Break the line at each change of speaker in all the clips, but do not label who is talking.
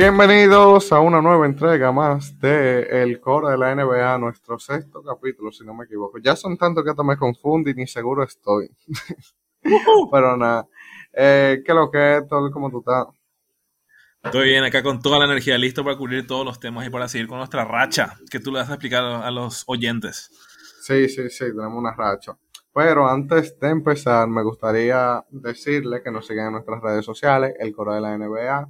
Bienvenidos a una nueva entrega más de El Coro de la NBA, nuestro sexto capítulo, si no me equivoco. Ya son tantos que hasta me confundo y ni seguro estoy. Pero nada, eh, ¿qué lo que es, todo ¿Cómo tú estás?
Estoy bien acá con toda la energía, listo para cubrir todos los temas y para seguir con nuestra racha que tú le vas a explicar a los oyentes.
Sí, sí, sí, tenemos una racha. Pero antes de empezar, me gustaría decirle que nos sigan en nuestras redes sociales, el Coro de la NBA,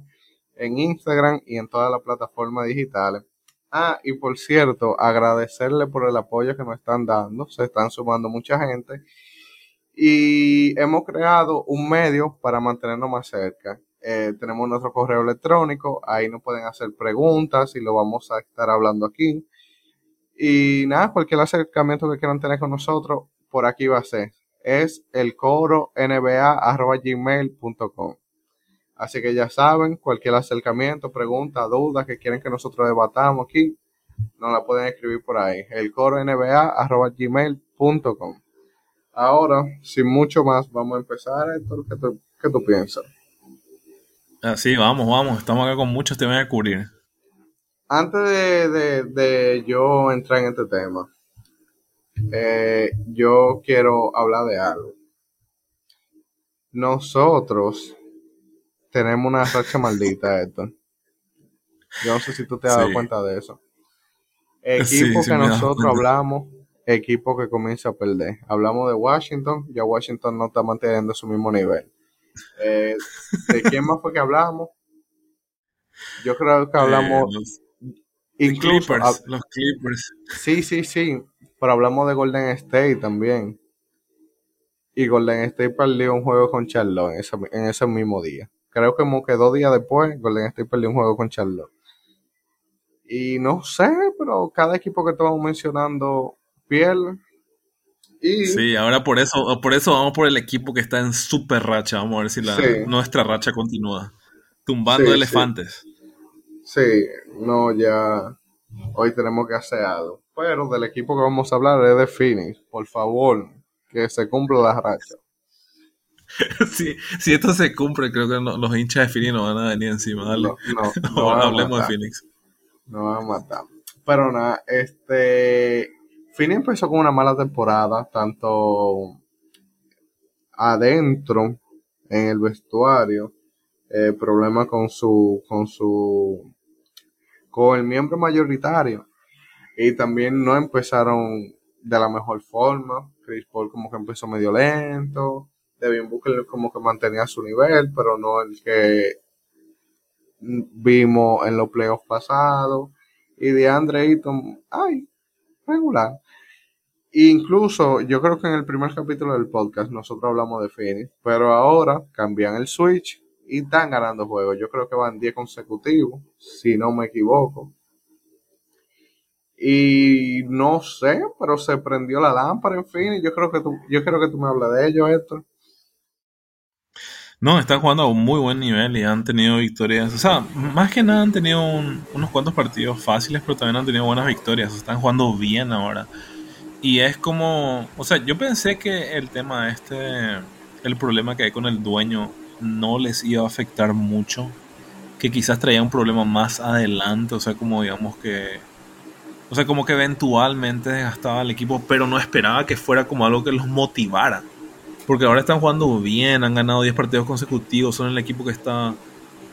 en Instagram y en todas las plataformas digitales. Ah, y por cierto, agradecerle por el apoyo que nos están dando. Se están sumando mucha gente. Y hemos creado un medio para mantenernos más cerca. Eh, tenemos nuestro correo electrónico, ahí nos pueden hacer preguntas y lo vamos a estar hablando aquí. Y nada, cualquier acercamiento que quieran tener con nosotros, por aquí va a ser. Es el coro. Así que ya saben, cualquier acercamiento, pregunta, duda que quieren que nosotros debatamos aquí, nos la pueden escribir por ahí. El coro nba.gmail.com. Ahora, sin mucho más, vamos a empezar esto. ¿Qué tú, qué tú piensas?
Así, vamos, vamos. Estamos acá con muchos temas a cubrir.
Antes de, yo entrar en este tema, eh, yo quiero hablar de algo. Nosotros tenemos una racha maldita, esto. Yo no sé si tú te has dado cuenta de eso. Equipo que nosotros hablamos, equipo que comienza a perder. Hablamos de Washington, ya Washington no está manteniendo su mismo nivel. Eh, ¿De quién más fue que hablamos? Yo creo que hablamos.
Eh, incluso, los, Clippers,
Sí, sí, sí. Pero hablamos de Golden State también. Y Golden State perdió un juego con Charlotte en ese, mismo día. Creo que como que dos días después, Golden State perdió un juego con Charlotte. Y no sé, pero cada equipo que estamos mencionando pierde.
Sí, ahora por eso, por eso vamos por el equipo que está en super racha. Vamos a ver si la, nuestra racha continúa. Tumbando elefantes.
Sí. no, ya hoy tenemos que hacer algo. Pero del equipo que vamos a hablar es de Phoenix. Por favor, que se cumpla la racha.
si esto se cumple, creo que los hinchas de Phoenix no van a venir encima. Dale. No, no, hablemos de Phoenix.
No van a matar. Pero nada, este Fini empezó con una mala temporada, tanto adentro en el vestuario, eh, problemas con su, con su, con el miembro mayoritario. Y también no empezaron de la mejor forma. Chris Paul como que empezó medio lento. Devin Booker como que mantenía su nivel, pero no el que vimos en los playoffs pasados. Y de Andre Ayton, ay, regular. Incluso yo creo que en el primer capítulo del podcast nosotros hablamos de Phoenix, pero ahora cambian el switch y están ganando juegos. Yo creo que van 10 consecutivos, si no me equivoco. Y no sé, pero se prendió la lámpara en Phoenix. Yo creo que tú, yo creo que tú me hablas de ello, esto.
No, están jugando a un muy buen nivel y han tenido victorias. O sea, más que nada han tenido unos cuantos partidos fáciles, pero también han tenido buenas victorias. Están jugando bien ahora. Y es como, o sea, yo pensé que el tema este, el problema que hay con el dueño no les iba a afectar mucho, que quizás traía un problema más adelante, o sea, como digamos que, o sea, como que eventualmente desgastaba el equipo, pero no esperaba que fuera como algo que los motivara. Porque ahora están jugando bien, han ganado 10 partidos consecutivos, son el equipo que está,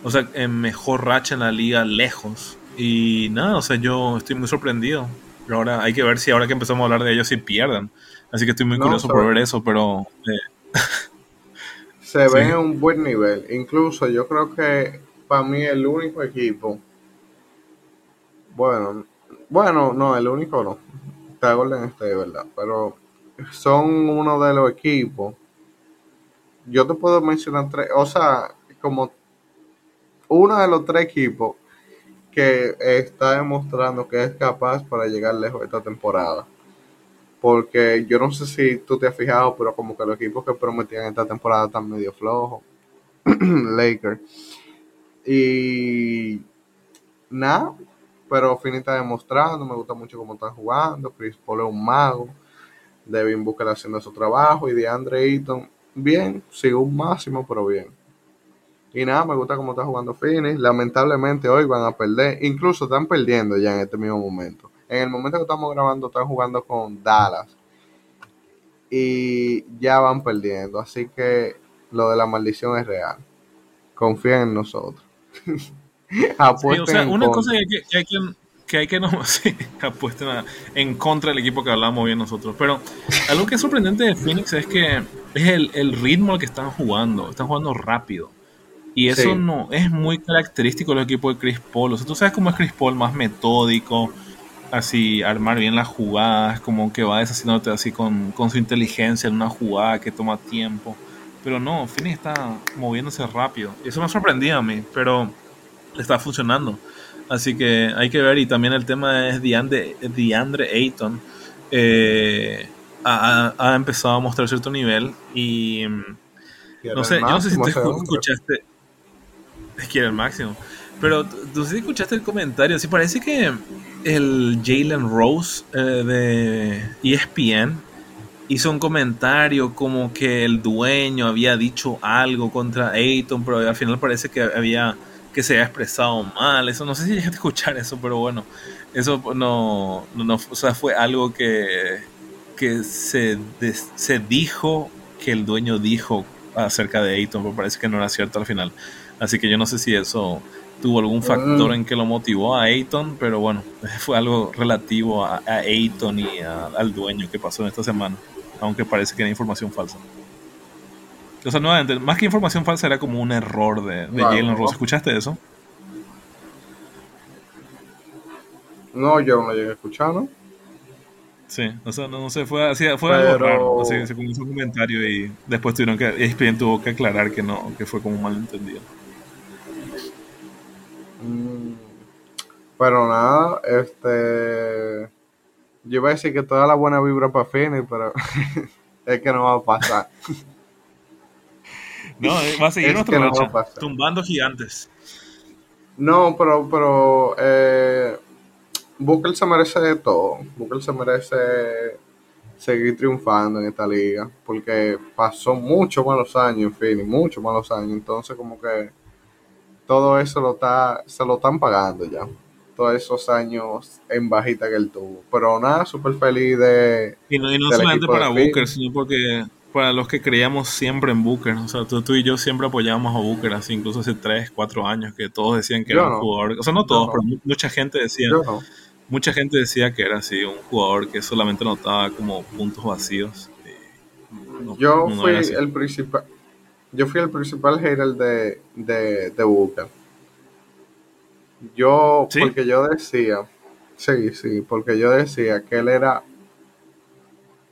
o sea, en mejor racha en la liga lejos. Y nada, o sea, yo estoy muy sorprendido. Pero ahora hay que ver si ahora que empezamos a hablar de ellos si pierden. Así que estoy muy curioso por ver eso, pero... Eh,
se ve en un buen nivel. Incluso yo creo que para mí el único equipo... Bueno, bueno, no, el único no. Está Golden State, ¿verdad? Pero son uno de los equipos. Yo te puedo mencionar tres, o sea, como uno de los tres equipos que está demostrando que es capaz para llegar lejos esta temporada. Porque yo no sé si tú te has fijado, pero como que los equipos que prometían esta temporada están medio flojos. Lakers. Y nada, pero Fini está demostrando, me gusta mucho cómo están jugando. Chris Paul es un mago. Devin Booker haciendo su trabajo. Y de Andre Eaton, bien, sigue un máximo, pero bien. Y nada, me gusta cómo está jugando Phoenix. Lamentablemente hoy van a perder. Incluso están perdiendo ya en este mismo momento. En el momento que estamos grabando están jugando con Dallas. Y ya van perdiendo. Así que lo de la maldición es real. Confíen en nosotros.
o sea, una cosa que hay que, que hay que no sí, apuesten en contra del equipo que hablamos bien nosotros. Pero algo que es sorprendente de Phoenix es que es el, el ritmo al que están jugando. Están jugando rápido. Y eso no es muy característico del equipo de Chris Paul. O sea, tú sabes cómo es Chris Paul, más metódico, así armar bien las jugadas, como que va deshaciéndote así con, con su inteligencia en una jugada que toma tiempo. Pero no, Phoenix está moviéndose rápido. Eso me ha sorprendido a mí, pero está funcionando. Así que hay que ver. Y también el tema es DeAndre, DeAndre Ayton. Eh, ha, empezado a mostrar cierto nivel. Y no sé, yo no sé si te escuchaste. Es que era el máximo. Pero tú sí escuchaste el comentario. Sí, parece que el Jalen Rose eh, de ESPN hizo un comentario como que el dueño había dicho algo contra Ayton, pero al final parece que había que se había expresado mal. Eso no sé si llegaste a escuchar eso, pero bueno, eso no, no, o sea, fue algo que, que se, se dijo que el dueño dijo acerca de Ayton, pero parece que no era cierto al final. Así que yo no sé si eso tuvo algún factor mm. en que lo motivó a Ayton, pero bueno, fue algo relativo a, a Ayton y al dueño que pasó en esta semana, aunque parece que era información falsa. O sea, nuevamente, más que información falsa era como un error de, de Jalen Rose. ¿Escuchaste eso?
No, yo no llegué a escuchar, ¿no?
Sí, o sea, no, sé, fue, fue algo raro. Así, se comenzó un comentario y después tuvieron que, ESPN tuvo que aclarar que no, que fue como un malentendido.
Mm, pero nada, este. Yo iba a decir que toda la buena vibra para Phoenix, pero es que no va a pasar.
no, va a seguir nuestro no tumbando gigantes.
No, pero, pero eh, Booker se merece de todo. Booker se merece seguir triunfando en esta liga, porque pasó muchos malos años en Phoenix, muchos malos años, entonces como que todo eso lo está, se lo están pagando ya. Todos esos años en bajita que él tuvo. Pero nada, súper feliz de.
Y no, solamente para Booker, sino porque para los que creíamos siempre en Booker. O sea, tú, y yo siempre apoyábamos a Booker, así incluso hace 3, 4 años, que todos decían que era un jugador. O sea, no todos, pero mucha gente decía. Mucha gente decía que era así, un jugador que solamente notaba como puntos vacíos.
yo fui el principal yo fui el principal hater de, de, de Booker. Yo, porque yo decía, sí, sí, porque yo decía que él era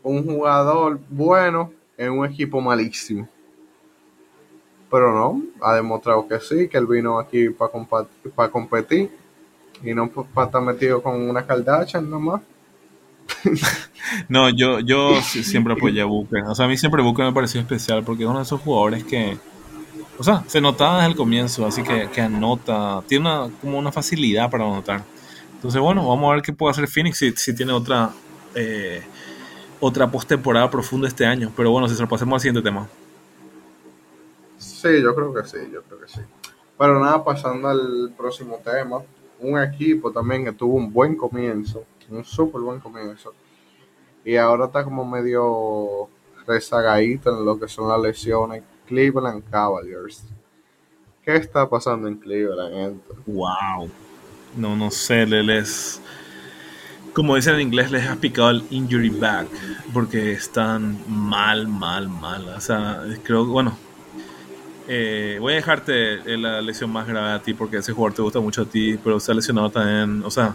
un jugador bueno en un equipo malísimo. Pero no, ha demostrado que sí, que él vino aquí para competir y no para estar metido con una Kardashian nomás.
no, yo, yo siempre apoyé a Booker. O sea, a mí siempre Booker me pareció especial porque es uno de esos jugadores que, o sea, se notaba desde el comienzo, así que, que anota, tiene una, como una facilidad para anotar. Entonces, bueno, vamos a ver qué puede hacer Phoenix si, si tiene otra eh, otra postemporada profunda este año. Pero bueno, si se lo pasemos al siguiente tema.
Sí, yo creo que sí, yo creo que sí. Pero nada, pasando al próximo tema, un equipo también que tuvo un buen comienzo un súper buen comienzo. Y ahora está como medio rezagadito en lo que son las lesiones. Cleveland Cavaliers. ¿Qué está pasando en Cleveland?
Wow. No, no sé, les. Como dicen en inglés, les ha picado el injury back. Porque están mal, mal, mal. O sea, creo, bueno. Eh, voy a dejarte la lesión más grave a ti porque ese jugador te gusta mucho a ti, pero se ha lesionado también. O sea,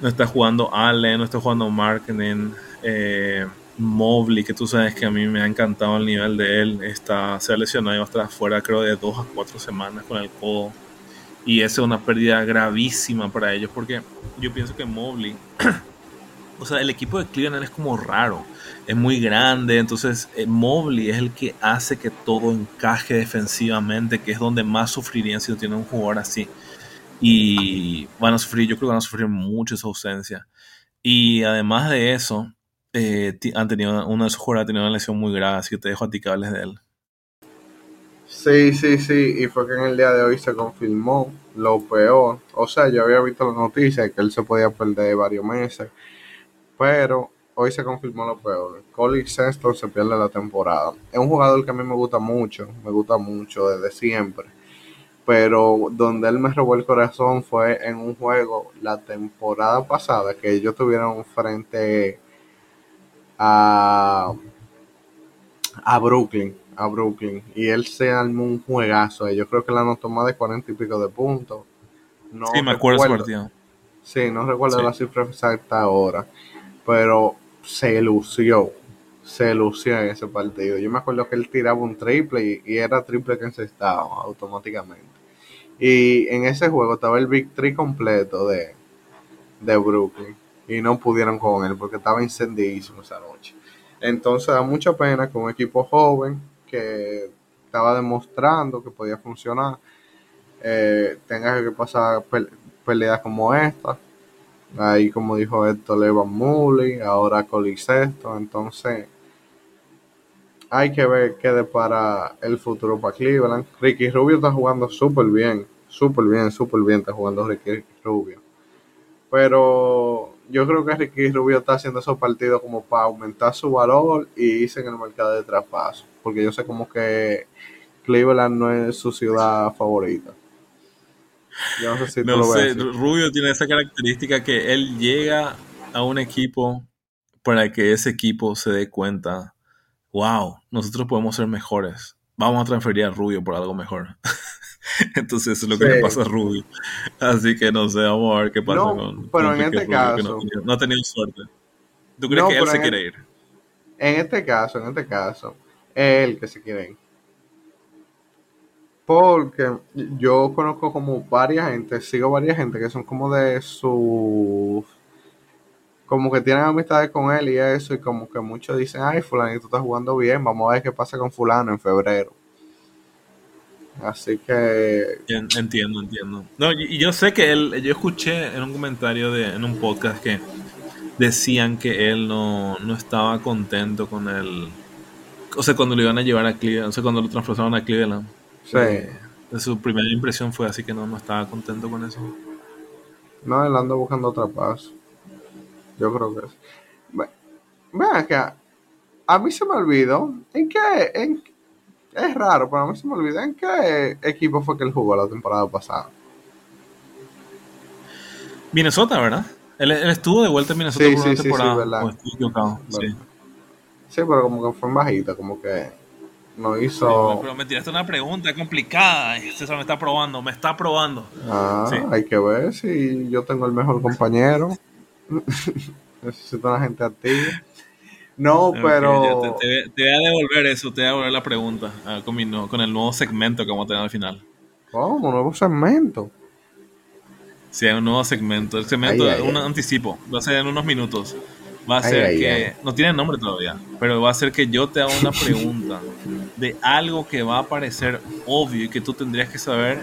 no está jugando Allen, no está jugando Marketing, eh, Mobley, que tú sabes que a mí me ha encantado el nivel de él, está, se ha lesionado y va a estar fuera creo de dos a cuatro semanas con el codo. Y esa es una pérdida gravísima para ellos porque yo pienso que Mobley, o sea, el equipo de Cleveland es como raro, es muy grande, entonces eh, Mobley es el que hace que todo encaje defensivamente, que es donde más sufrirían si no tiene un jugador así y van a sufrir, yo creo que van a sufrir mucho esa ausencia. Y además de eso, eh, han tenido, uno de esos jugadores ha tenido una lesión muy grave, así que te dejo a ti de él.
Sí, sí, sí, y fue que en el día de hoy se confirmó lo peor. O sea, yo había visto la noticia de que él se podía perder varios meses, pero hoy se confirmó lo peor. Colin Sexton se pierde la temporada. Es un jugador que a mí me gusta mucho, me gusta mucho desde siempre. Pero donde él me robó el corazón fue en un juego la temporada pasada que ellos tuvieron frente a, a Brooklyn. A Brooklyn. Y él se armó un juegazo. Yo creo que la anotó más de cuarenta y pico de puntos.
No sí, me acuerdo ese partido.
Sí, no recuerdo la cifra exacta ahora. Pero se lució, se lució en ese partido. Yo me acuerdo que él tiraba un triple y, era triple que encestaba automáticamente. Y en ese juego estaba el victory completo de, de Brooklyn y no pudieron con él porque estaba incendiísimo esa noche. Entonces da mucha pena que un equipo joven que estaba demostrando que podía funcionar eh, tenga que pasar peleas como esta Ahí, como dijo Héctor, Evan Mooley, ahora Colisesto. Entonces, hay que ver qué depara el futuro para Cleveland. Ricky Rubio está jugando súper bien, súper bien, súper bien está jugando Ricky Rubio. Pero yo creo que Ricky Rubio está haciendo esos partidos como para aumentar su valor y irse en el mercado de traspaso. Porque yo sé como que Cleveland no es su ciudad favorita.
no sé Rubio tiene esa característica que él llega a un equipo para que ese equipo se dé cuenta, wow, nosotros podemos ser mejores. Vamos a transferir a Rubio por algo mejor. Entonces eso es lo que le pasa a Rubio. Así que no sé, vamos a ver qué pasa con,
pero en este caso,
no, ha tenido suerte. ¿Tú crees que él se quiere ir?
En este caso, en este caso, él que se quiere ir. Porque yo conozco como varias gente, sigo varias gente que son como de su como que tienen amistades con él y eso, y como que muchos dicen, ay, fulano, tú estás jugando bien, vamos a ver qué pasa con fulano en febrero. Así que...
Entiendo, entiendo. No, y yo sé que él, yo escuché en un comentario de, en un podcast que decían que él no, no estaba contento con él. O sea, cuando lo iban a llevar a Cleveland, o sea, cuando lo transportaron a Cleveland
Sí.
su primera impresión fue así que no, no estaba contento con eso.
No, él anda buscando otra paz. Yo creo que es. Vean acá. A mí se me olvidó. ¿En qué? En, es raro, pero a mí se me olvidó. ¿En qué equipo fue que él jugó la temporada pasada?
Minnesota, ¿verdad? Él, estuvo de vuelta en Minnesota por una temporada. Sí,
sí, pero como que fue en bajita, como que no hizo.
pero me tiraste una pregunta complicada. César me está probando, me está probando.
Ah, hay que ver si yo tengo el mejor compañero. Necesito una gente activa. No, pero.
te, voy a devolver eso, te voy a devolver la pregunta ah, con, con el nuevo segmento que vamos a tener al final.
¿Cómo? ¿Nuevo segmento?
Sí, hay un nuevo segmento. El segmento es un anticipo. Va a ser en unos minutos va a ser que, no tiene nombre todavía, pero va a ser que yo te haga una pregunta de algo que va a parecer obvio y que tú tendrías que saber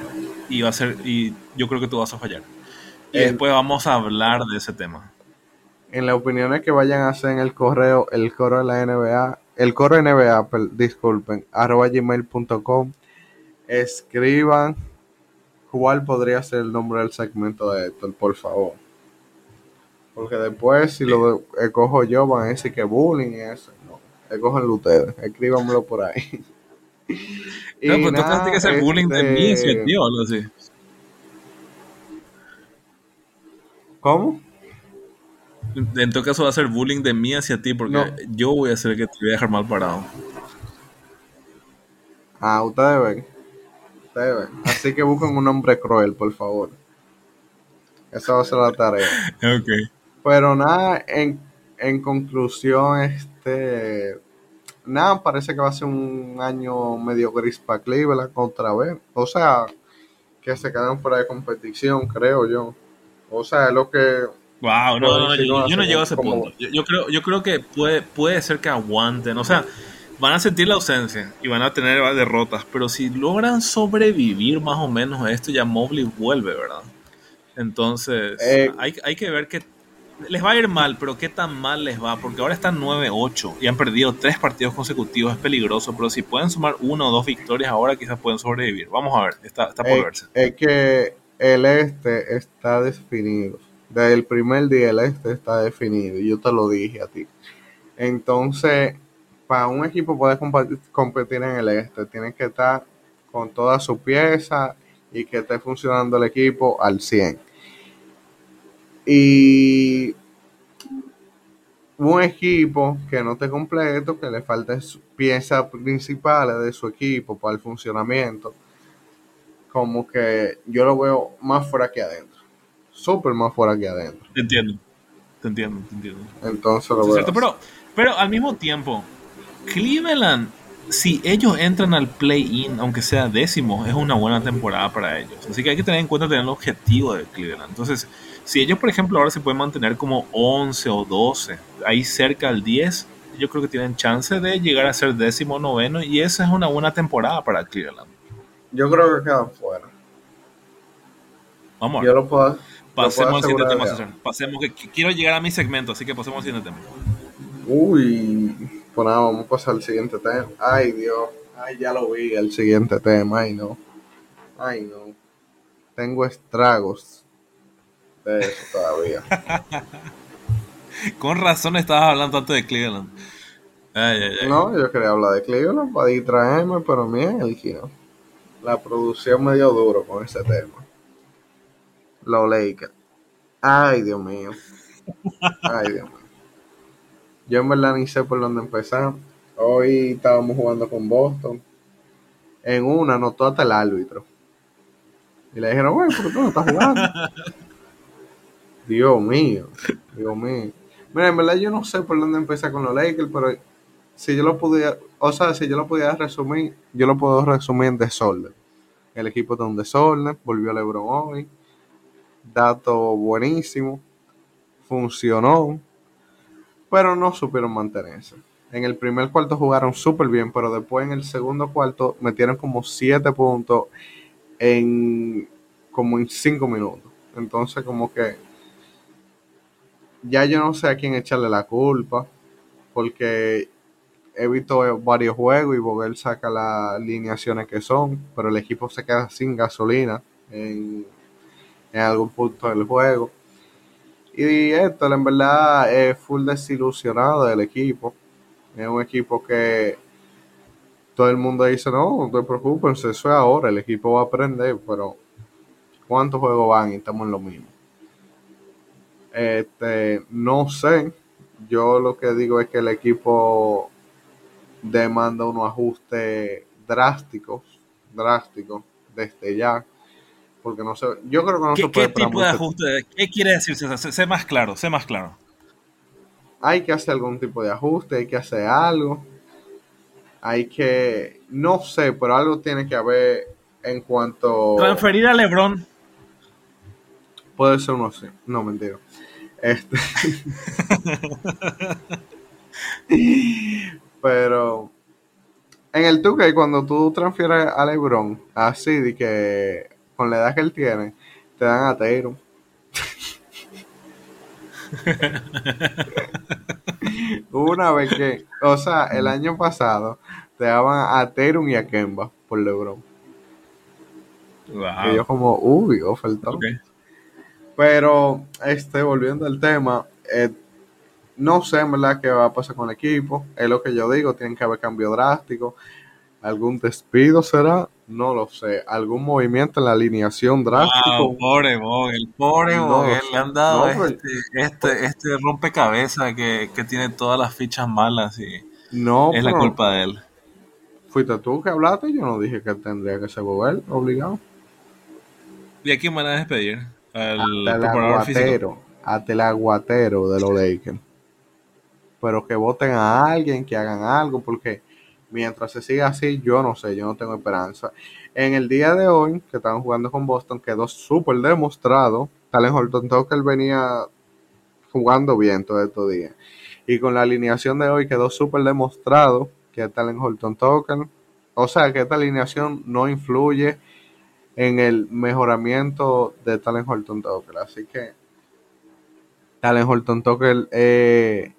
y va a ser, y yo creo que tú vas a fallar. Y después vamos a hablar de ese tema.
En las opiniones que vayan a hacer en el correo, el correo de la NBA, el correo NBA, disculpen, arroba gmail.com, escriban cuál podría ser el nombre del segmento de esto, por favor. Porque después, si lo escojo yo, van a decir que bullying y eso. No, escogenlo ustedes, escríbanmelo por ahí.
no, pues tú tienes que hacer bullying de mí hacia ti o algo así.
¿Cómo?
En todo caso va a ser bullying de mí hacia ti porque yo voy a hacer que te voy a dejar mal parado.
Ah, ustedes ven. Ustedes ven. Así que busquen un hombre cruel, por favor. Esa va a ser la tarea.
ok.
Pero nada, en, en conclusión, este. Nada, parece que va a ser un año medio gris para Cleveland otra vez. O sea, que se quedan fuera de competición, creo yo. O sea, lo que.
Wow, no, no, yo, no llego a ese punto. Yo, creo, yo creo que puede, puede ser que aguanten. O sea, van a sentir la ausencia y van a tener derrotas. Pero si logran sobrevivir más o menos a esto, ya Mobley vuelve, ¿verdad? Entonces, eh, hay, hay que ver que les va a ir mal, pero ¿qué tan mal les va? Porque ahora están 9-8 y han perdido tres partidos consecutivos. Es peligroso, pero si pueden sumar una o dos victorias ahora, quizás pueden sobrevivir. Vamos a ver, está, está por
Es,
verse.
es que el este está definido. Desde el primer día el este está definido. Yo te lo dije a ti. Entonces, para un equipo poder competir en el este, tiene que estar con toda su pieza y que esté funcionando el equipo al 100. Y un equipo que no esté completo, que le falten piezas principales de su equipo para el funcionamiento, como que yo lo veo más fuera que adentro. Súper más fuera que adentro.
Te entiendo, te entiendo, te entiendo.
Entonces lo
cierto, pero, pero al mismo tiempo, Cleveland, si ellos entran al play-in, aunque sea décimo, es una buena temporada para ellos. Así que hay que tener en cuenta tener el objetivo de Cleveland. Entonces, si ellos, por ejemplo, ahora se pueden mantener como 11 o 12, ahí cerca al 10, yo creo que tienen chance de llegar a ser décimo noveno, y esa es una buena temporada para Cleveland.
Yo creo que quedan fuera.
Vamos
Yo lo puedo.
Pasemos al siguiente tema. César. Pasemos, que que quiero llegar a mi segmento, así que pasemos al siguiente tema.
Uy, pues nada, vamos a pasar al siguiente tema. Ay, Dios. Ay, ya lo vi, el siguiente tema. Ay, no. Ay, no. Tengo estragos de eso todavía.
Con razón estabas hablando tanto de Cleveland. Ay, ay, ay.
No, yo quería hablar de Cleveland para distraerme, pero miren el kino. La producción me dio duro con ese tema. Los Lakers. Ay, Dios mío. Ay, Dios mío. Yo en verdad ni sé por dónde empezar. Hoy estábamos jugando con Boston. En una anotó hasta el árbitro. Y le dijeron, güey, ¿por qué tú no estás jugando? Dios mío. Dios mío. Mira, en verdad yo no sé por dónde empezar con los Lakers, pero si yo lo pudiera, o sea, si yo lo pudiera resumir, yo lo puedo resumir en desorden. El equipo está en desorden, volvió LeBron hoy, dato buenísimo, funcionó, pero no supieron mantenerse. En el primer cuarto jugaron súper bien, pero después en el segundo cuarto metieron como 7 puntos en como en 5 minutos. Entonces como que ya yo no sé a quién echarle la culpa, porque he visto varios juegos y Vogel saca las alineaciones que son, pero el equipo se queda sin gasolina en, en algún punto del juego. Y esto, en verdad, es full desilusionado del equipo. Es un equipo que todo el mundo dice, no, no te preocupes, eso es ahora, el equipo va a aprender, pero ¿cuántos juegos van? Y estamos en lo mismo. Este, no sé, yo lo que digo es que el equipo demanda unos ajustes drásticos, drásticos, desde ya, porque no sé, yo creo que no se
¿Qué,
puede
qué tipo de ajuste? ¿Qué quiere decir César? Sé, sé más claro, sé más claro.
Hay que hacer algún tipo de ajuste, hay que hacer algo, hay que, no sé, pero algo tiene que haber en cuanto...
Transferir a LeBron.
Puede ser uno así, no, mentira. Este... Pero en el 2K, cuando tú transfieres a LeBron, así de que con la edad que él tiene, te dan a Tatum. Una vez que, o sea, el año pasado te daban a Tatum y a Kemba por LeBron. Y yo como, uy, ofertón.
Ok.
Pero, este, volviendo al tema, eh, no sé en verdad qué va a pasar con el equipo. Es lo que yo digo, tienen que haber cambio drástico. ¿Algún despido será? No lo sé. ¿Algún movimiento en la alineación drástico?
Wow, pobre Vogel, pobre
No,
Vogel, le han dado
no, pero-
este, este, este rompecabezas que, que tiene todas las fichas malas y
No,
es la culpa de él.
fuiste tú que hablaste. Yo no dije que tendría que ser Bobel, obligado.
¿Y a quién van a despedir? Al
el
preparador físico.
aguatero, hasta el aguatero de los Lakers. Pero que voten a alguien, que hagan algo, porque mientras se siga así, yo no sé, yo no tengo esperanza. En el día de hoy, que estaban jugando con Boston, quedó súper demostrado. Talen Horton Tucker venía jugando bien todos estos días. Y con la alineación de hoy quedó súper demostrado que Talen Horton Tucker, o sea, que esta alineación no influye en el mejoramiento de Talen Horton Tucker. Así que Talen Horton Tucker eh,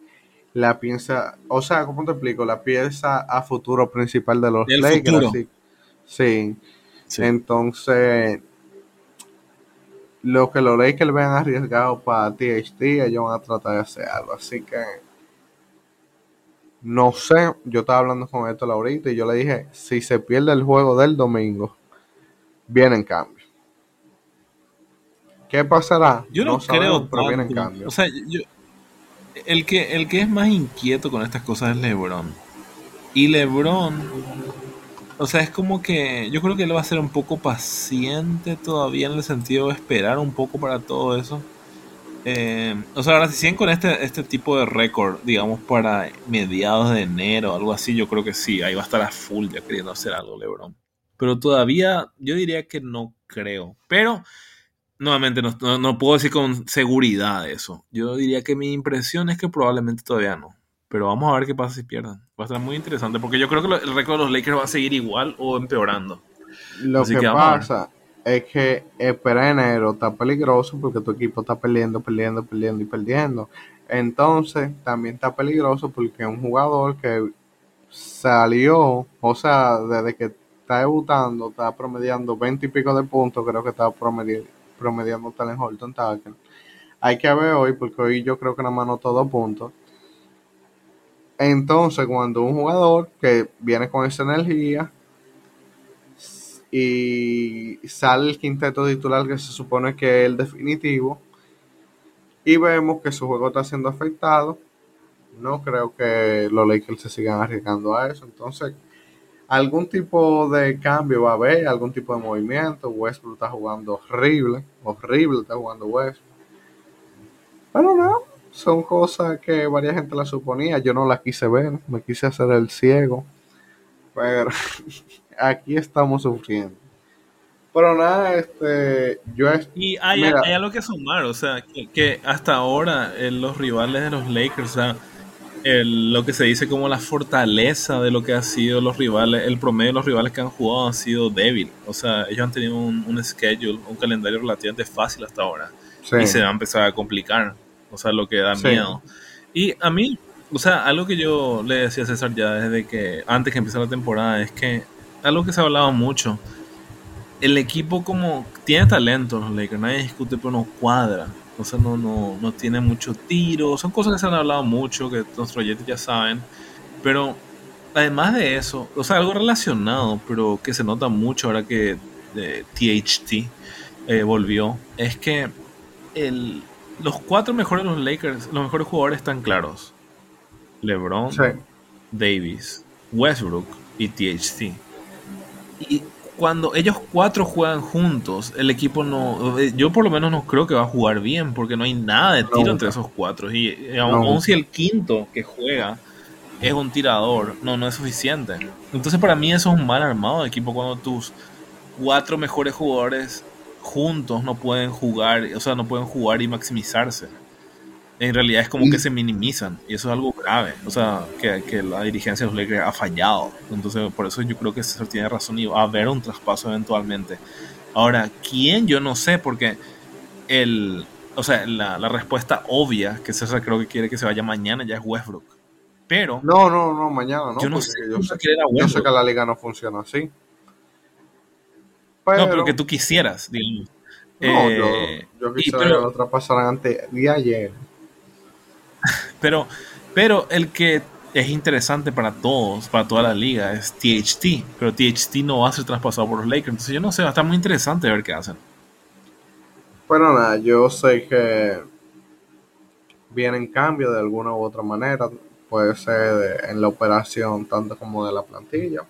la piensa, o sea, ¿cómo te explico? La pieza a futuro principal de los Lakers. sí. Entonces, lo que los Lakers vean arriesgado para THT, ellos van a tratar de hacer algo. Así que, no sé, yo estaba hablando con esto ahorita y yo le dije, si se pierde el juego del domingo, vienen cambios. ¿Qué pasará?
Yo no, creo, pero vienen cambios. O sea, yo, el que, el que es más inquieto con estas cosas es LeBron. Y LeBron, o sea, es como que yo creo que él va a ser un poco paciente todavía en el sentido de esperar un poco para todo eso. Eh, o sea, ahora si siguen con este, este tipo de récord, digamos, para mediados de enero, algo así, yo creo que sí, ahí va a estar a full ya queriendo hacer algo, LeBron. Pero todavía yo diría que no creo. Pero nuevamente no, puedo decir con seguridad eso. Yo diría que mi impresión es que probablemente todavía no. Pero vamos a ver qué pasa si pierden. Va a estar muy interesante porque yo creo que el récord de los Lakers va a seguir igual o empeorando.
Lo que, pasa es que esperar enero está peligroso porque tu equipo está perdiendo, perdiendo, perdiendo y perdiendo. Entonces también está peligroso porque un jugador que salió, o sea, desde que está debutando, está promediando 20 y pico de puntos, creo que está promediando promediando tal en Horton Tucker. Hay que ver hoy, porque hoy yo creo que nada más anotó dos puntos. Entonces, cuando un jugador que viene con esa energía y sale el quinteto titular que se supone que es el definitivo, y vemos que su juego está siendo afectado, no creo que los Lakers se sigan arriesgando a eso. Entonces, algún tipo de cambio va a haber, algún tipo de movimiento. Westbrook está jugando horrible, horrible está jugando Westbrook. Pero no, son cosas que varias gente la suponía. Yo no las quise ver, me quise hacer el ciego. Pero aquí estamos sufriendo. Pero nada, este, yo
Y hay, algo que sumar, o sea, que, hasta ahora eh, los rivales de los Lakers, o sea, lo que se dice como la fortaleza de lo que han sido los rivales, el promedio de los rivales que han jugado han sido débil. O sea, ellos han tenido un, un schedule, un calendario relativamente fácil hasta ahora. Y se va a empezar a complicar. O sea, lo que da miedo. Y a mí, o sea, algo que yo le decía a César ya desde que, antes que empezara la temporada, es que algo que se ha hablado mucho. El equipo como tiene talento, los Lakers, nadie discute, pero no cuadra. O sea, no, no, no tiene mucho tiro. Son cosas que se han hablado mucho, que nuestros oyentes ya saben. Pero además de eso, o sea, algo relacionado, pero que se nota mucho ahora que THT eh, eh, volvió, es que el, los cuatro mejores de los Lakers, los mejores jugadores están claros. LeBron, Davis, Westbrook y THT. Y cuando ellos cuatro juegan juntos, el equipo no. Eh, yo por lo menos no creo que va a jugar bien, porque no hay nada de tiro entre esos cuatro. Y eh, aún si el quinto que juega es un tirador, no, no es suficiente. Entonces, para mí, eso es un mal armado de equipo cuando tus cuatro mejores jugadores juntos no pueden jugar, o sea, no pueden jugar y maximizarse en realidad es como que se minimizan y eso es algo grave. O sea, que, la dirigencia de los Lakers ha fallado. Entonces, por eso yo creo que César tiene razón y va a haber un traspaso eventualmente. Ahora, ¿quién? Yo no sé, porque el, o sea, la, respuesta obvia que César creo que quiere que se vaya mañana ya es Westbrook. Pero.
No, no, no, mañana no.
Yo no sé,
yo sé, que la liga no funciona así.
no, pero que tú quisieras, digamos.
No, yo, eh, quisiera que lo traspasaran antes de ayer.
Pero, pero el que es interesante para todos, para toda la liga, es THT. Pero THT no va a ser traspasado por los Lakers. Entonces yo no sé, va a estar muy interesante ver qué hacen.
Bueno, nada, yo sé que vienen cambios de alguna u otra manera. Puede ser en la operación, tanto como de la plantilla.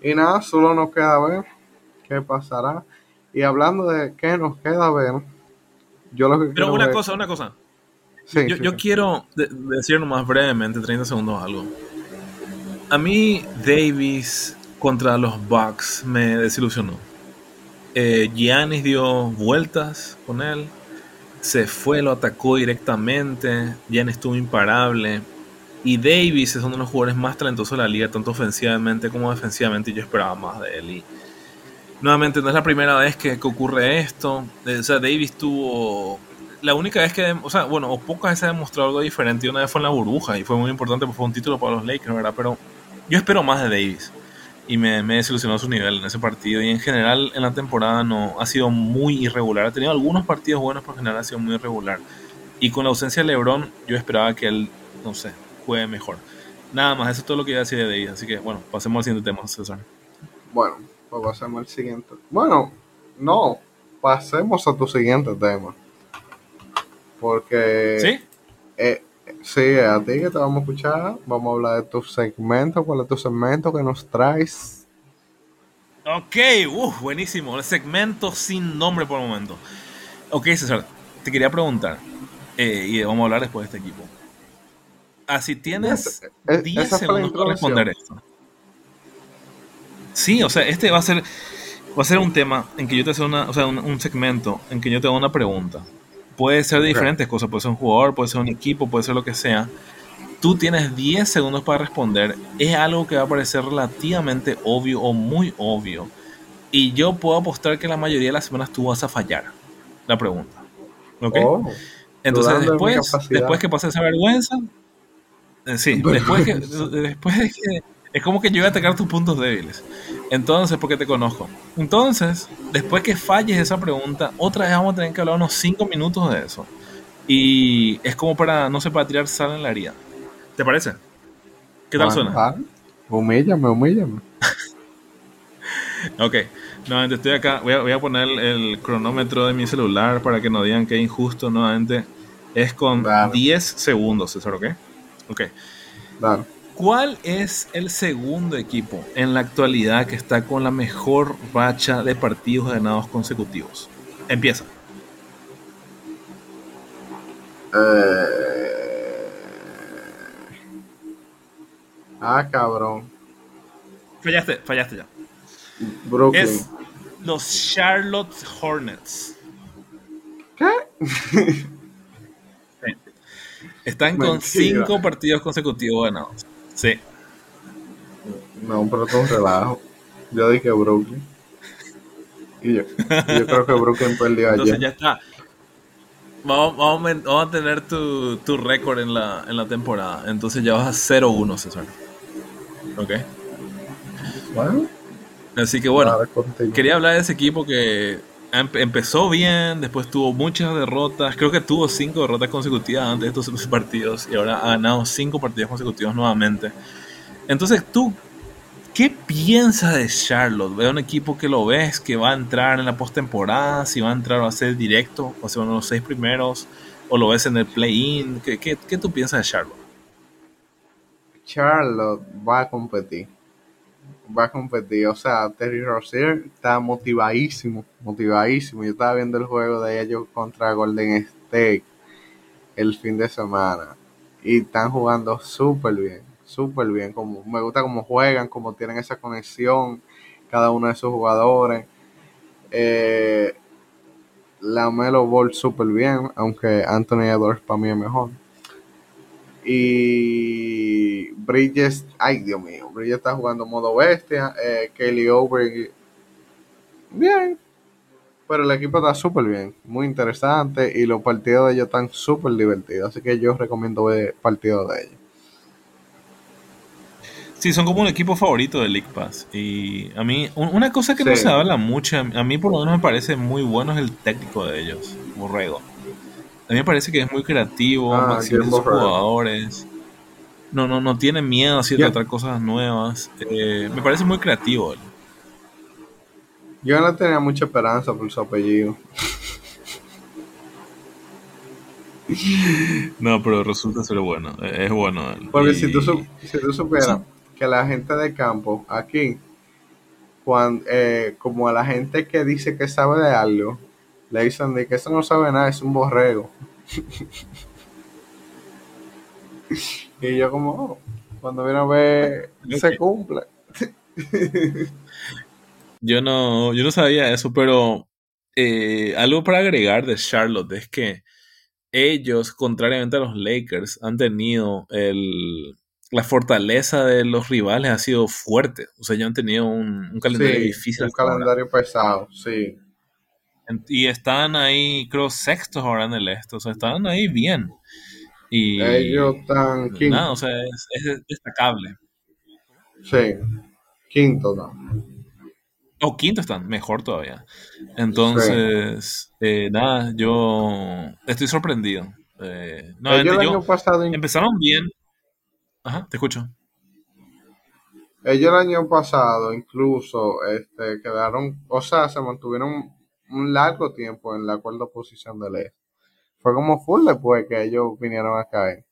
Y nada, solo nos queda ver qué pasará. Y hablando de qué nos queda ver, yo lo que
Pero una cosa, una cosa yo, quiero decir nomás brevemente, 30 segundos algo. A mí Davis contra los Bucks me desilusionó. Eh, Giannis dio vueltas con él, se fue, lo atacó directamente, Giannis estuvo imparable. Y Davis es uno de los jugadores más talentosos de la liga, tanto ofensivamente como defensivamente, y yo esperaba más de él. Y nuevamente, no es la primera vez que, ocurre esto. Eh, o sea, Davis tuvo la única vez que, o sea, bueno, o pocas veces ha demostrado algo diferente. Y una vez fue en la burbuja y fue muy importante porque fue un título para los Lakers, ¿verdad? Pero yo espero más de Davis. Y me, me desilusionó su nivel en ese partido. Y en general en la temporada no ha sido muy irregular. Ha tenido algunos partidos buenos, pero en general ha sido muy irregular. Y con la ausencia de LeBron, yo esperaba que él, no sé, juegue mejor. Nada más, eso es todo lo que iba a decir de Davis. Así que, bueno, pasemos al siguiente tema, César.
Bueno, pues pasemos al siguiente. Bueno, no, pasemos a tu siguiente tema. Porque.
¿Sí?
Eh, sí, a ti que te vamos a escuchar, vamos a hablar de tu segmento. ¿Cuál es tu segmento que nos traes?
Ok, uh, buenísimo. El segmento sin nombre por el momento. Ok, César, te quería preguntar, eh, y vamos a hablar después de este equipo. Así tienes 10 segundos para responder esto. Sí, o sea, este va a ser va a ser un tema en que yo te haga una, o sea, un, segmento en que yo te haga una pregunta. Puede ser de diferentes cosas, puede ser un jugador, puede ser un equipo, puede ser lo que sea. Tú tienes 10 segundos para responder. Es algo que va a parecer relativamente obvio o muy obvio. Y yo puedo apostar que la mayoría de las semanas tú vas a fallar la pregunta. ¿Ok? Oh, Entonces después, después que pase esa vergüenza, eh, sí, después, que, después de que es como que yo voy a atacar tus puntos débiles. Entonces, porque te conozco. Entonces, después que falles esa pregunta, otra vez vamos a tener que hablar unos 5 minutos de eso. Y es como para, no sé, para tirar sal en la herida. ¿Te parece? ¿Qué tal suena?
Ah, humíllame, humíllame.
ok, nuevamente estoy acá. Voy a, voy a poner el, cronómetro de mi celular para que no digan que es injusto. Nuevamente es con 10 segundos, César, ¿ok? Ok.
Claro.
¿Cuál es el segundo equipo en la actualidad que está con la mejor racha de partidos ganados consecutivos? Empieza.
Eh... Ah, cabrón.
Fallaste, fallaste ya.
Brooklyn.
Es los Charlotte Hornets.
¿Qué?
Están con cinco partidos consecutivos ganados. Sí.
No, pero todo un relajo. Yo dije Brooklyn. Y yo, yo creo que Brooklyn perdió ayer.
Entonces ya está. Vamos, vamos, a tener tu, tu récord en la, en la temporada. Entonces ya vas a 0-1, César. Ok.
Bueno.
Así que bueno, quería hablar de ese equipo que empezó bien, después tuvo muchas derrotas, creo que tuvo cinco derrotas consecutivas antes de estos partidos y ahora ha ganado cinco partidos consecutivos nuevamente. Entonces, ¿tú qué piensas de Charlotte? ¿Ve un equipo que lo ves, que va a entrar en la postemporada, si va a entrar o a ser directo, o sea, uno de los seis primeros, o lo ves en el play-in? ¿Qué, qué, qué tú piensas de Charlotte?
Charlotte va a competir va a competir. O sea, Terry Rozier está motivadísimo, motivadísimo. Yo estaba viendo el juego de ellos contra Golden State el fin de semana y están jugando súper bien, súper bien. Como, me gusta cómo juegan, cómo tienen esa conexión cada uno de sus jugadores. Eh, la Melo Ball súper bien, aunque Anthony Edwards para mí es mejor. Y Bridges, ay Dios mío, Bridges está jugando modo bestia. Eh, Kelly Over, bien. Pero el equipo está súper bien, muy interesante. Y los partidos de ellos están súper divertidos. Así que yo recomiendo ver partidos de ellos.
Sí, son como un equipo favorito de League Pass. Y a mí, una cosa que no se habla mucho, a mí por lo menos me parece muy bueno es el técnico de ellos, Borrego. A mí me parece que es muy creativo, ah, sus jugadores. No, no, no tiene miedo a tratar cosas nuevas. Eh, me parece muy creativo.
Yo no tenía mucha esperanza por su apellido.
no, pero resulta ser bueno. Es bueno.
Porque si, tú, si tú supieras que la gente de campo aquí, cuando, eh, como a la gente que dice que sabe de algo, le dicen de que eso no sabe nada, es un borrego. y yo como, oh, cuando viene a ver, se cumple.
yo no, yo no sabía eso, pero eh, algo para agregar de Charlotte es que ellos, contrariamente a los Lakers, han tenido el, la fortaleza de los rivales ha sido fuerte. O sea, ellos han tenido un, calendario difícil.
Un calendario pesado, sí.
Y están ahí, creo, sextos ahora en el este. O sea, están ahí bien. Y
Ellos están quinto.
nada, o sea, es, es destacable.
Sí, quinto, ¿no?
O quinto están, mejor todavía. Entonces, eh, nada, yo estoy sorprendido. Eh, no,
Ellos el
yo-
año pasado,
empezaron bien. Ajá, te escucho.
ellos el año pasado incluso este, quedaron, o sea, se mantuvieron un largo tiempo en la cuarta posición del este. Fue como full después que ellos vinieron a caer.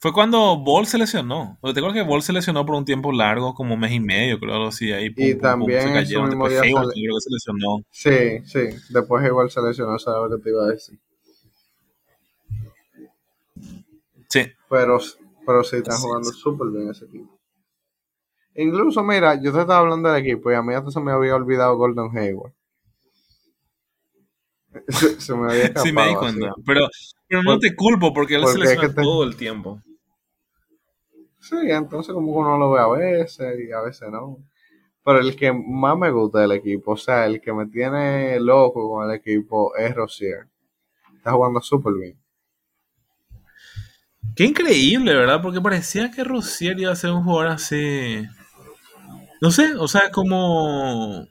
Fue cuando Ball se lesionó. ¿Te acuerdas que Ball se lesionó por un tiempo largo, como un mes y medio, creo, algo así? Ahí, pum,
Y
pum, pum,
también
se cayeron.
mismo
Después Hayward,
sale-
creo que se lesionó.
Sí, sí, después igual se lesionó, sabes lo que te iba a decir.
Sí,
Pero, pero sí están
Sí,
jugando
sí.
súper bien ese equipo. Incluso, mira, yo te estaba hablando del equipo y a mí hasta se me había olvidado Golden Hayward. Se, se me había escapado.
sí me di
así.
cuenta. Pero, pero no te culpo porque él se
es
lesiona
que te-
todo el tiempo.
Sí, entonces como que uno lo ve a veces y a veces no. Pero el que más me gusta del equipo, o sea, el que me tiene loco con el equipo es Rosier. Está jugando súper bien.
Qué increíble, ¿verdad? Porque parecía que Rosier iba a ser un jugador así. No sé, o sea, como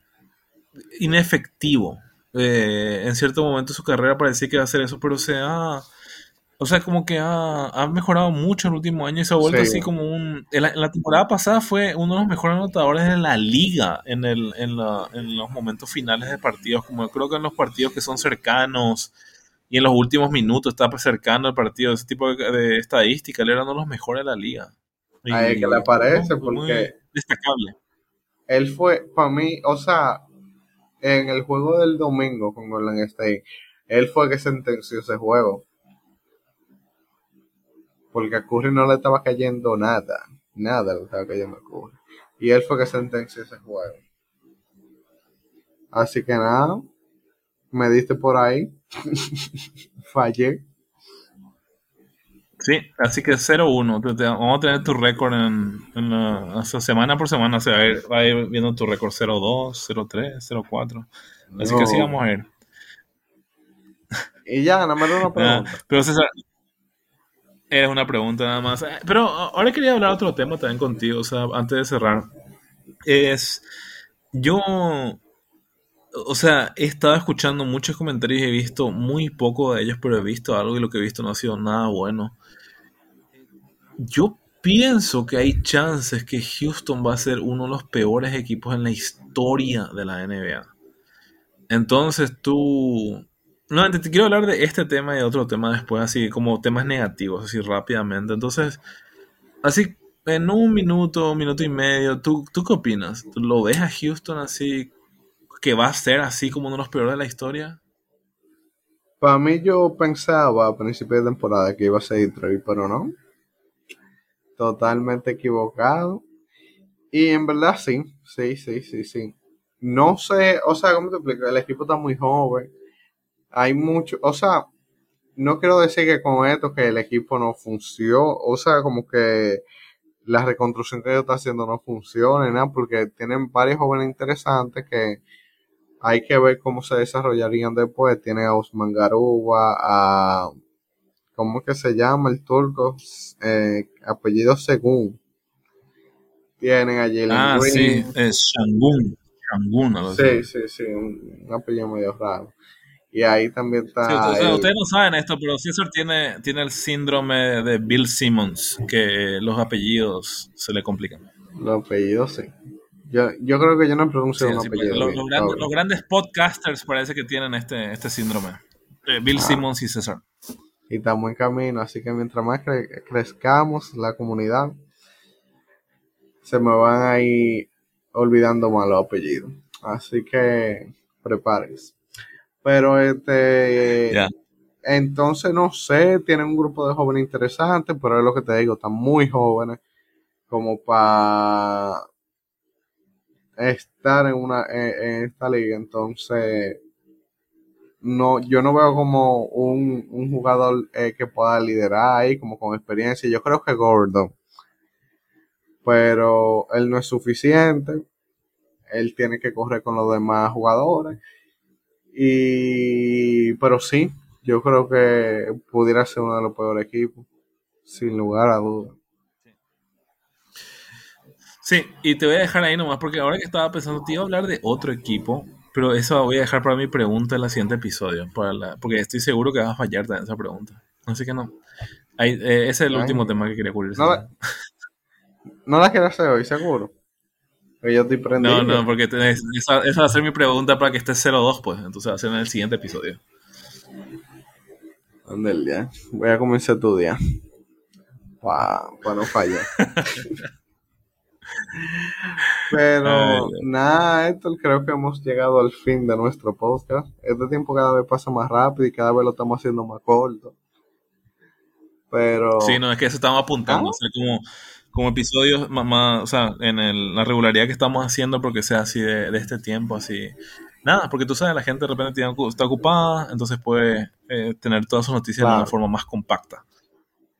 inefectivo. Eh, en cierto momento de su carrera parecía que iba a hacer eso, pero se ha. O sea, como que ha, ha mejorado mucho en el último año y se ha vuelto
Sí.
así como un. En la, en la temporada pasada fue uno de los mejores anotadores de la liga en, el, en, la- en los momentos finales de partidos. Como yo creo que en los partidos que son cercanos y en los últimos minutos está pues, cercano al partido, ese tipo de, de estadística, él era uno de los mejores de la liga. Y-
A él que le parece,
muy
porque-
destacable.
Él fue, para mí, o sea, en el juego del domingo con Golden State, él fue que sentenció ese juego. Porque a Curry no le estaba cayendo nada. Nada le estaba cayendo a Curry. Y él fue que sentenció ese juego. Así que nada, me diste por ahí. Fallé.
Sí, así que 0-1. Te- te- Vamos a tener tu récord en, en la, o sea, semana por semana. Se va a, ir, va a ir viendo tu récord 0-2, 0-3, 0-4. Así que así vamos a ir.
Y ya, nada más una
Ah,
pregunta.
pero César, es una pregunta nada más. Eh, Pero ahora quería hablar otro tema también contigo, o sea, antes de cerrar. Es, yo, o sea, he estado escuchando muchos comentarios y he visto muy poco de ellos, pero he visto algo y lo que he visto no ha sido nada bueno. Yo pienso que hay chances que Houston va a ser uno de los peores equipos en la historia de la NBA. Entonces tú... No, te, te quiero hablar de este tema y de otro tema después, así como temas negativos, así rápidamente. Entonces, así en un minuto, un minuto y medio, ¿tú, ¿tú qué opinas? ¿Tú ¿Lo ves a Houston así, que va a ser así como uno de los peores de la historia?
Para mí yo pensaba a principio de temporada que iba a ser Detroit, pero no. Totalmente equivocado. Y en verdad sí, sí, sí, sí, sí. No sé, o sea, ¿cómo te explico? El equipo está muy joven. Hay mucho, o sea, no quiero decir que con esto que el equipo no funciona, o sea, como que la reconstrucción que ellos están haciendo no funciona, porque tienen varios jóvenes interesantes que hay que ver cómo se desarrollarían después. Tiene a Osman Garuba, a. ¿Cómo que se llama el turco? Eh, apellido Según. Tienen a Jalen
Ah,
Green.
sí, es Shangun. Shangun, algo así.
Sí, sí, sí, un, un apellido medio raro. Y ahí también está.
Sí, ustedes,
el-
ustedes no saben esto, pero César tiene, tiene el síndrome de Bill Simmons, que los apellidos se le complican.
los apellidos, sí. Yo, yo creo que yo no
Sí,
pronuncio un
así,
apellido.
los,
bien,
los grandes,
cabrón.
los grandes podcasters parece que tienen este, este síndrome. Eh, Bill
Ah.
Simmons y César.
Y estamos en camino, así que mientras más cre- crezcamos la comunidad, se me van a ir olvidando más los apellidos. Así que prepárense. Pero este,
Ya.
entonces no sé, tienen un grupo de jóvenes interesantes, pero es lo que te digo, están muy jóvenes como para estar en una en, en esta liga, entonces no, yo no veo como un, un jugador eh, que pueda liderar ahí, como con experiencia. Yo creo que Gordon, pero él no es suficiente. Él tiene que correr con los demás jugadores. Y, pero sí, yo creo que pudiera ser uno de los peores equipos, sin lugar a dudas.
Sí, y te voy a dejar ahí nomás, porque ahora que estaba pensando, te iba a hablar de otro equipo, pero eso voy a dejar para mi pregunta en el siguiente episodio, para porque estoy seguro que vas a fallar en esa pregunta. Así que no. Eh, ese es el último tema que quería cubrir.
No la, no la quiero hacer hoy, seguro. yo estoy prendido.
No, no, porque esa, esa, va a ser mi pregunta para que esté 0-2, pues. Entonces va a ser en el siguiente episodio.
¿Dónde el día? Voy a comenzar tu día. Wow, para no fallar. Pero nada, esto creo que hemos llegado al fin de nuestro podcast. Este tiempo cada vez pasa más rápido y cada vez lo estamos haciendo más corto. Pero.
Sí, no, es que eso estamos apuntando. ¿Ah? como, como episodios más, o sea, en la regularidad que estamos haciendo, porque sea así de, este tiempo, así. Nada, porque tú sabes, la gente de repente está ocupada, entonces puede eh, tener todas sus noticias de una forma más compacta.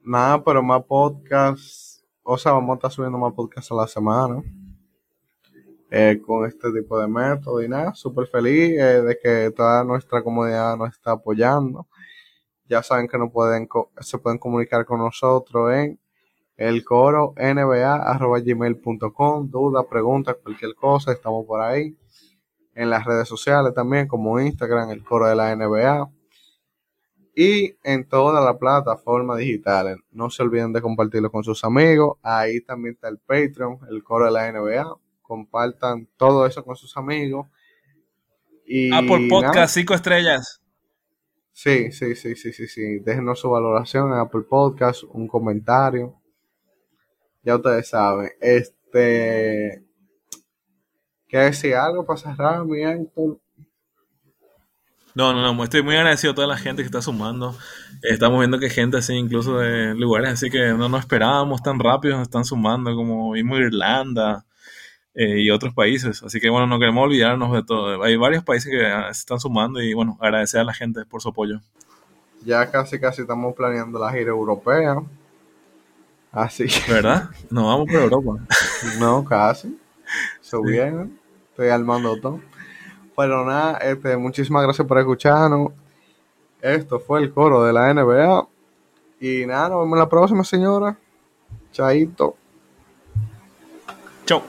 Nada, pero más podcasts o sea, vamos a estar subiendo más podcasts a la semana. Eh, con este tipo de método y nada, súper feliz eh, de que toda nuestra comunidad nos está apoyando. Ya saben que no pueden se pueden comunicar con nosotros en el coro nba.gmail.com, dudas, preguntas, cualquier cosa, estamos por ahí. En las redes sociales también, como Instagram, el coro de la NBA y en todas las plataformas digitales. No se olviden de compartirlo con sus amigos. Ahí también está el Patreon, el coro de la NBA. Compartan todo eso con sus amigos.
Y Apple Podcast, cinco estrellas.
Sí, sí, sí, sí, sí, sí. Déjenos su valoración en Apple Podcast, un comentario. Ya ustedes saben. Este. ¿Quieres decir algo para cerrar, mi Héctor?
No, no, no, estoy muy agradecido a toda la gente que está sumando. Estamos viendo que gente así, incluso de lugares así que no nos esperábamos tan rápido, nos están sumando, como mismo Irlanda eh, y otros países. Así que bueno, no queremos olvidarnos de todo. Hay varios países que se están sumando y bueno, agradecer a la gente por su apoyo.
Ya casi, casi estamos planeando la gira europea. Así
¿Verdad? Nos vamos por Europa.
no, casi. Se viene. Estoy armando todo. Pero nada, este, muchísimas gracias por escucharnos. Esto fue el coro de la NBA. Y nada, nos vemos la próxima, señora. Chaito.
Chau.